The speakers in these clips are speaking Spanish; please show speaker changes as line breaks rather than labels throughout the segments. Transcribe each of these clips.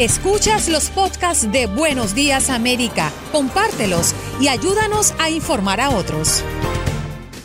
Escuchas los podcasts de Buenos Días América, compártelos y ayúdanos a informar a otros.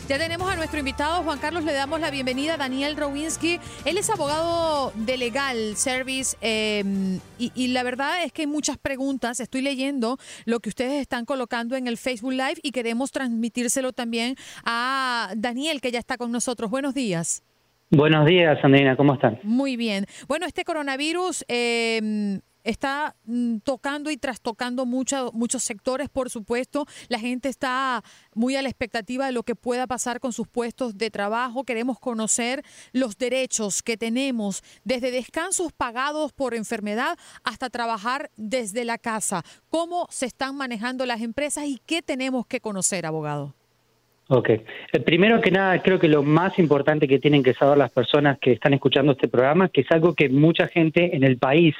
Ya tenemos a nuestro invitado, Juan Carlos, le damos la bienvenida a Daniel Rowinski. Él es abogado de Legal Service em, y, la verdad es que hay muchas preguntas. Estoy leyendo lo que ustedes están colocando en el Facebook Live y queremos transmitírselo también a Daniel, que ya está con nosotros. Buenos días.
Buenos días, Andrina, ¿cómo están?
Muy bien. Bueno, este coronavirus eh, está mm, tocando y trastocando muchos muchos sectores, por supuesto. La gente está muy a la expectativa de lo que pueda pasar con sus puestos de trabajo. Queremos conocer los derechos que tenemos, desde descansos pagados por enfermedad hasta trabajar desde la casa. ¿Cómo se están manejando las empresas y qué tenemos que conocer, abogado?
Ok. Eh, primero que nada, creo que lo más importante que tienen que saber las personas que están escuchando este programa, que es algo que mucha gente en el país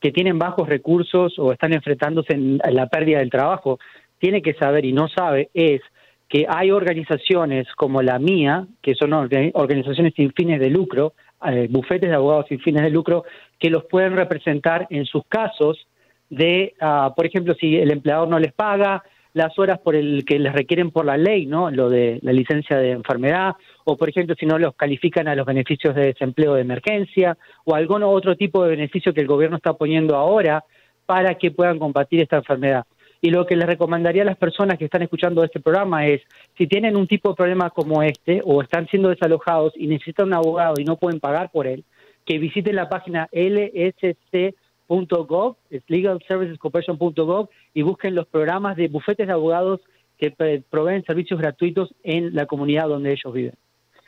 que tienen bajos recursos o están enfrentándose en la pérdida del trabajo, tiene que saber y no sabe es que hay organizaciones como la mía, que son organizaciones sin fines de lucro, eh, bufetes de abogados sin fines de lucro, que los pueden representar en sus casos de, ah, por ejemplo, si el empleador no les paga, las horas por el que les requieren por la ley, ¿no? Lo de la licencia de enfermedad o por ejemplo si no los califican a los beneficios de desempleo de emergencia o algún otro tipo de beneficio que el gobierno está poniendo ahora para que puedan combatir esta enfermedad. Y lo que les recomendaría a las personas que están escuchando este programa es, si tienen un tipo de problema como este o están siendo desalojados y necesitan un abogado y no pueden pagar por él, que visiten la página lsc .gov, es legalservicescorporation.gov y busquen los programas de bufetes de abogados que proveen servicios gratuitos en la comunidad donde ellos viven.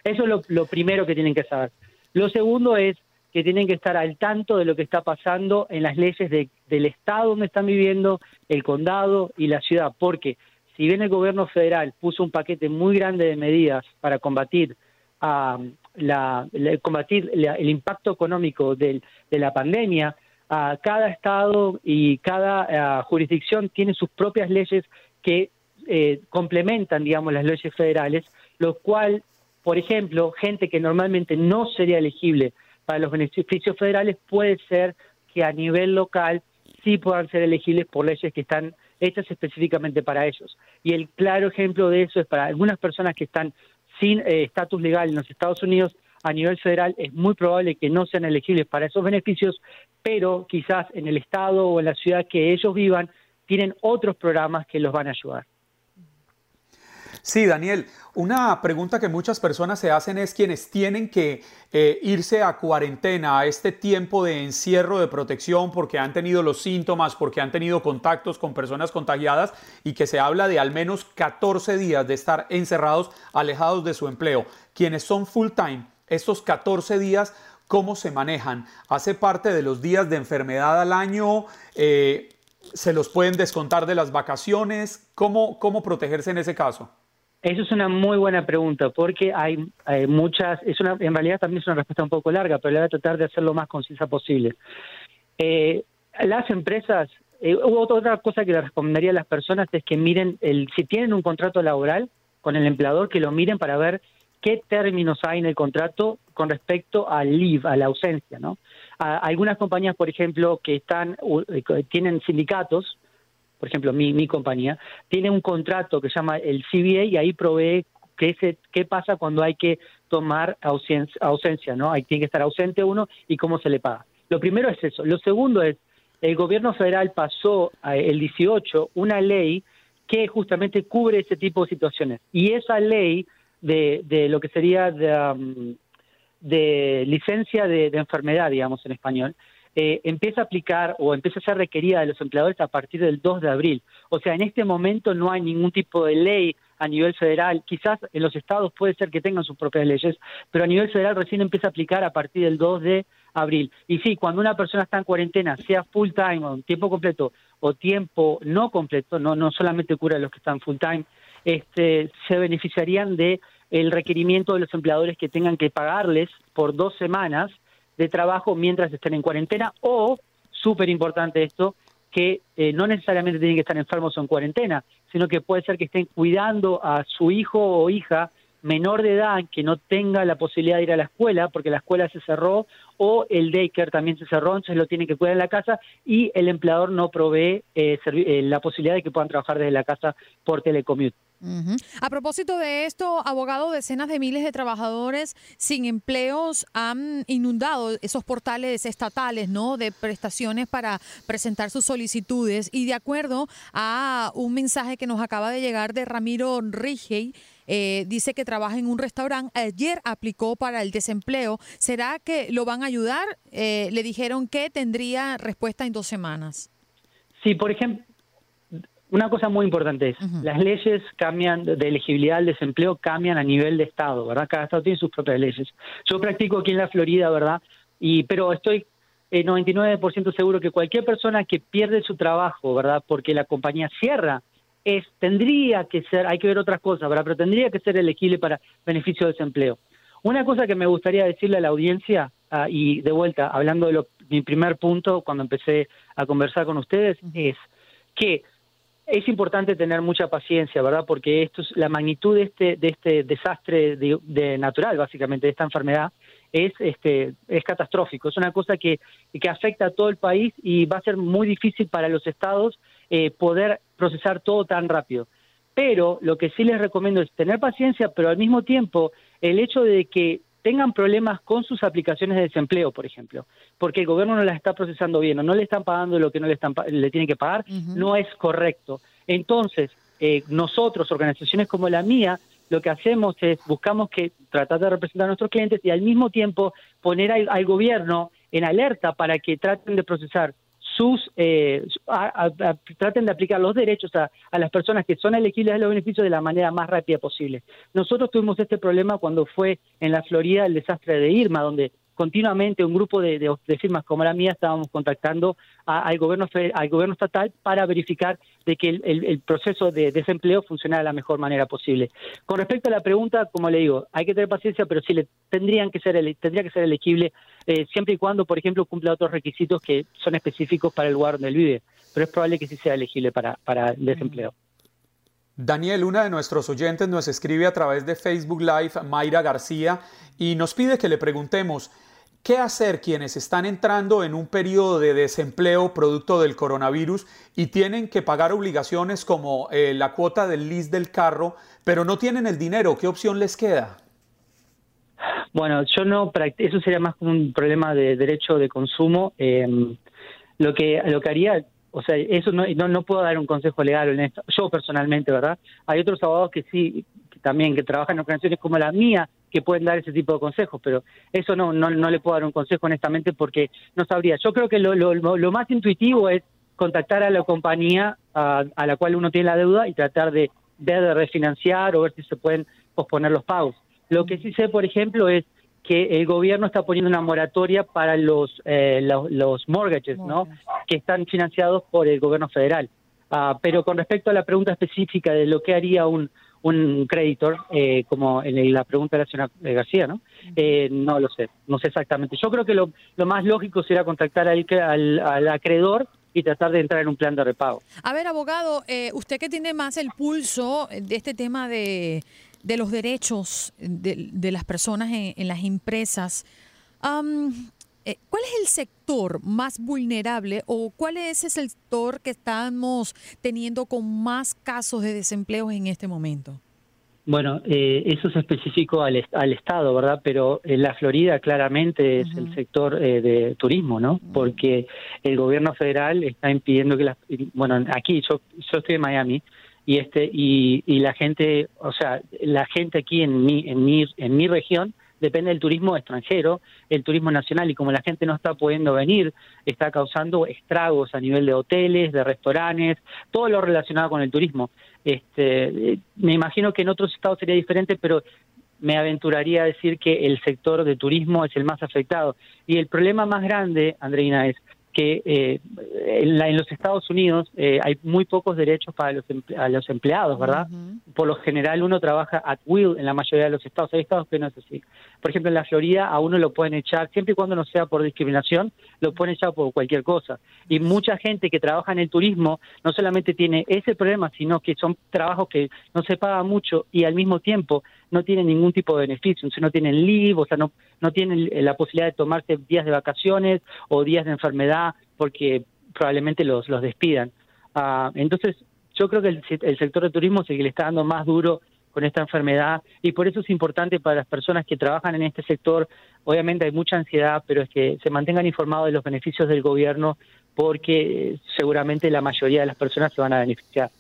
Eso es lo, primero que tienen que saber. Lo segundo es que tienen que estar al tanto de lo que está pasando en las leyes del estado donde están viviendo, el condado y la ciudad, porque si bien el gobierno federal puso un paquete muy grande de medidas para combatir la, combatir el impacto económico de la pandemia, cada estado y cada jurisdicción tiene sus propias leyes que eh, complementan, digamos, las leyes federales, lo cual, por ejemplo, gente que normalmente no sería elegible para los beneficios federales puede ser que a nivel local sí puedan ser elegibles por leyes que están hechas específicamente para ellos. Y el claro ejemplo de eso es para algunas personas que están sin eh, estatus legal en los Estados Unidos, a nivel federal es muy probable que no sean elegibles para esos beneficios, pero quizás en el estado o en la ciudad que ellos vivan tienen otros programas que los van a ayudar.
Sí, Daniel, una pregunta que muchas personas se hacen es quienes tienen que eh, irse a cuarentena, a este tiempo de encierro de protección porque han tenido los síntomas, porque han tenido contactos con personas contagiadas y que se habla de al menos 14 días de estar encerrados, alejados de su empleo. Quienes son full time, estos 14 días, ¿cómo se manejan? ¿Hace parte de los días de enfermedad al año? Eh, ¿Se los pueden descontar de las vacaciones? ¿Cómo, cómo protegerse en ese caso?
Eso es una muy buena pregunta, porque hay, muchas, es una, en realidad también es una respuesta un poco larga, pero le voy a tratar de hacerlo lo más concisa posible. Eh, las empresas, eh, otra cosa que le recomendaría a las personas es que miren, el, si tienen un contrato laboral con el empleador, que lo miren para ver qué términos hay en el contrato con respecto al leave, a la ausencia, ¿no? algunas compañías, por ejemplo, que están eh, tienen sindicatos, por ejemplo, mi, mi compañía, tiene un contrato que se llama el CBA y ahí provee qué, se, qué pasa cuando hay que tomar ausencia, ¿no? Hay tiene que estar ausente uno y cómo se le paga. Lo primero es eso. Lo segundo es, el gobierno federal pasó el 18 una ley que justamente cubre ese tipo de situaciones. Y esa ley de, de lo que sería de, um, de licencia de, enfermedad, digamos en español, eh, empieza a aplicar o empieza a ser requerida de los empleadores a partir del 2 de abril. O sea, en este momento no hay ningún tipo de ley a nivel federal. Quizás en los estados puede ser que tengan sus propias leyes, pero a nivel federal recién empieza a aplicar a partir del 2 de abril. Y sí, cuando una persona está en cuarentena, sea full time o tiempo completo o tiempo no completo, no, no solamente cura a los que están full time, este, se beneficiarían de el requerimiento de los empleadores que tengan que pagarles por dos semanas de trabajo mientras estén en cuarentena o, súper importante esto, que eh, no necesariamente tienen que estar enfermos o en cuarentena, sino que puede ser que estén cuidando a su hijo o hija menor de edad que no tenga la posibilidad de ir a la escuela porque la escuela se cerró o el daycare también se cerró, entonces lo tiene que cuidar en la casa y el empleador no provee eh, eh, la posibilidad de que puedan trabajar desde la casa por telecommute.
A propósito de esto, abogado, decenas de miles de trabajadores sin empleos han inundado esos portales estatales, ¿no? De prestaciones para presentar sus solicitudes y de acuerdo a un mensaje que nos acaba de llegar de Ramiro Rigey, eh, dice que trabaja en un restaurante, ayer aplicó para el desempleo. ¿Será que lo van a ayudar? Eh, le dijeron que tendría respuesta en dos semanas.
Sí, por ejemplo, una cosa muy importante es, las leyes cambian de elegibilidad al desempleo, cambian a nivel de estado, ¿verdad? Cada estado tiene sus propias leyes. Yo practico aquí en la Florida, ¿verdad? Y, pero estoy 99% seguro que cualquier persona que pierde su trabajo, ¿verdad? Porque la compañía cierra, es, tendría que ser, hay que ver otras cosas, ¿verdad? Pero tendría que ser elegible para beneficio de desempleo. Una cosa que me gustaría decirle a la audiencia, ah, y de vuelta, hablando de mi primer punto cuando empecé a conversar con ustedes, es que es importante tener mucha paciencia, ¿verdad? Porque esto es, la magnitud de este, de este desastre de, natural, básicamente, de esta enfermedad, es, este, es catastrófico. Es una cosa que, que afecta a todo el país y va a ser muy difícil para los estados eh, poder procesar todo tan rápido. Pero lo que sí les recomiendo es tener paciencia, pero al mismo tiempo el hecho de que tengan problemas con sus aplicaciones de desempleo, por ejemplo, porque el gobierno no las está procesando bien o no le están pagando lo que no le, están, le tienen que pagar, no es correcto. Entonces, eh, nosotros, organizaciones como la mía, lo que hacemos es buscamos que tratar de representar a nuestros clientes y al mismo tiempo poner al gobierno en alerta para que traten de procesar sus eh, traten de aplicar los derechos a, las personas que son elegibles a los beneficios de la manera más rápida posible. Nosotros tuvimos este problema cuando fue en la Florida el desastre de Irma, donde continuamente un grupo de, firmas como la mía estábamos contactando al gobierno al gobierno estatal para verificar de que el, proceso de desempleo funcionara de la mejor manera posible. Con respecto a la pregunta, como le digo, hay que tener paciencia, pero sí le tendrían que ser tendría que ser elegible eh, siempre y cuando, por ejemplo, cumpla otros requisitos que son específicos para el lugar donde él vive. Pero es probable que sí sea elegible para, para el desempleo.
Daniel, una de nuestros oyentes nos escribe a través de Facebook Live, Mayra García, y nos pide que le preguntemos, ¿Qué hacer quienes están entrando en un periodo de desempleo producto del coronavirus y tienen que pagar obligaciones como eh, la cuota del lease del carro, pero no tienen el dinero? ¿Qué opción les queda?
Bueno, yo no, eso sería más un problema de derecho de consumo. Em, lo que lo que haría, o sea, eso no, no, puedo dar un consejo legal en. Yo personalmente, ¿verdad? Hay otros abogados que sí, también que trabajan en organizaciones como la mía, que pueden dar ese tipo de consejos, pero eso no, no, no le puedo dar un consejo honestamente porque no sabría. Yo creo que lo, lo, lo más intuitivo es contactar a la compañía a, la cual uno tiene la deuda y tratar de ver de refinanciar o ver si se pueden posponer los pagos. Lo que sí sé, por ejemplo, es que el gobierno está poniendo una moratoria para los, eh, los, mortgages, ¿no? Que están financiados por el gobierno federal. Ah, pero con respecto a la pregunta específica de lo que haría un, un creditor, eh, como en la pregunta de la señora García, ¿no? Eh, no lo sé, no sé exactamente. Yo creo que lo, más lógico sería contactar al, al, acreedor y tratar de entrar en un plan de repago.
A ver, abogado, eh, usted que tiene más el pulso de este tema de, de los derechos de, de las personas en, las empresas, ¿cuál es el sector más vulnerable o cuál es ese sector que estamos teniendo con más casos de desempleo en este momento?
Bueno, eh, eso es específico al, al, Estado, ¿verdad? Pero en la Florida claramente es el sector eh, de turismo, ¿no? Porque el gobierno federal está impidiendo que las... Bueno, aquí yo, yo estoy en Miami y este y, y la gente, o sea, la gente aquí en mi, en mi, en mi región depende del turismo extranjero, el turismo nacional, y como la gente no está pudiendo venir, está causando estragos a nivel de hoteles, de restaurantes, todo lo relacionado con el turismo. Este, me imagino que en otros estados sería diferente, pero me aventuraría a decir que el sector de turismo es el más afectado. Y el problema más grande, Andreina, es que eh, en, los Estados Unidos eh, hay muy pocos derechos para los, a los empleados, ¿verdad? Por lo general uno trabaja at will en la mayoría de los estados. Hay estados que no es así. Por ejemplo, en la Florida a uno lo pueden echar, siempre y cuando no sea por discriminación, lo pueden echar por cualquier cosa. Y mucha gente que trabaja en el turismo no solamente tiene ese problema, sino que son trabajos que no se paga mucho y al mismo tiempo no tienen ningún tipo de beneficio, o sea, no tienen leave, o sea, no, no tienen la posibilidad de tomarse días de vacaciones o días de enfermedad porque probablemente los, los despidan. Ah, entonces, yo creo que el, sector de turismo es el que le está dando más duro con esta enfermedad y por eso es importante para las personas que trabajan en este sector, obviamente hay mucha ansiedad, pero es que se mantengan informados de los beneficios del gobierno porque seguramente la mayoría de las personas se van a beneficiar.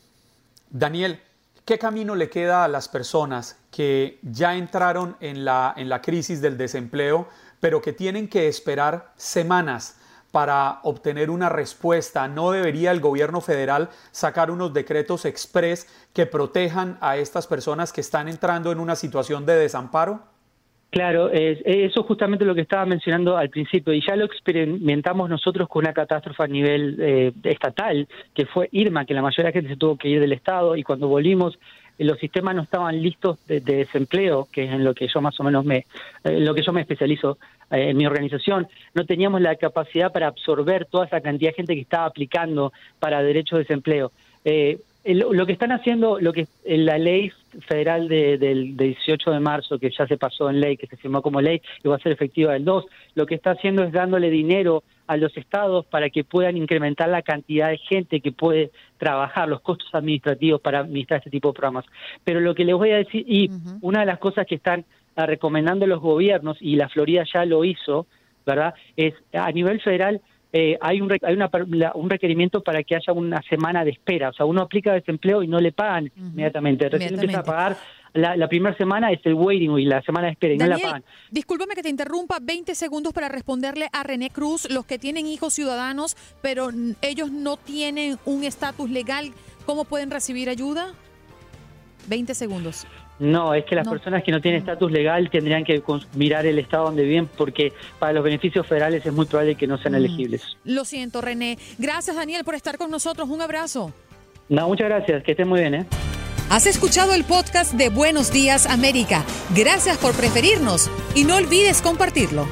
Daniel, ¿qué camino le queda a las personas que ya entraron en la, en la crisis del desempleo, pero que tienen que esperar semanas? Para obtener una respuesta? ¿No debería el gobierno federal sacar unos decretos express que protejan a estas personas que están entrando en una situación de desamparo?
Claro, eso es justamente lo que estaba mencionando al principio y ya lo experimentamos nosotros con una catástrofe a nivel eh, estatal, que fue Irma, que la mayoría de la gente se tuvo que ir del Estado y cuando volvimos los sistemas no estaban listos de, desempleo, que es en lo que yo más o menos me, eh, lo que yo me especializo eh, en mi organización, no teníamos la capacidad para absorber toda esa cantidad de gente que estaba aplicando para derecho de desempleo. Eh, lo que están haciendo, lo que la ley federal del 18 de marzo, que ya se pasó en ley, que se firmó como ley y va a ser efectiva el 2, lo que está haciendo es dándole dinero a los estados para que puedan incrementar la cantidad de gente que puede trabajar, los costos administrativos para administrar este tipo de programas. Pero lo que les voy a decir, y una de las cosas que están ah, recomendando los gobiernos, y la Florida ya lo hizo, ¿verdad? Es a nivel federal eh, hay, un, hay una, un requerimiento para que haya una semana de espera. O sea, uno aplica desempleo y no le pagan inmediatamente. Recién empieza a pagar la, primera semana es el waiting y la semana de espera y no la pagan.
Discúlpame que te interrumpa, 20 segundos para responderle a René Cruz, los que tienen hijos ciudadanos, pero ellos no tienen un estatus legal, ¿cómo pueden recibir ayuda? 20 segundos.
No, es que las personas que no tienen estatus legal tendrían que mirar el estado donde viven porque para los beneficios federales es muy probable que no sean mm. elegibles.
Lo siento, René. Gracias, Daniel, por estar con nosotros. Un abrazo.
No, muchas gracias. Que estén muy bien, ¿eh?
Has escuchado el podcast de Buenos Días América. Gracias por preferirnos y no olvides compartirlo.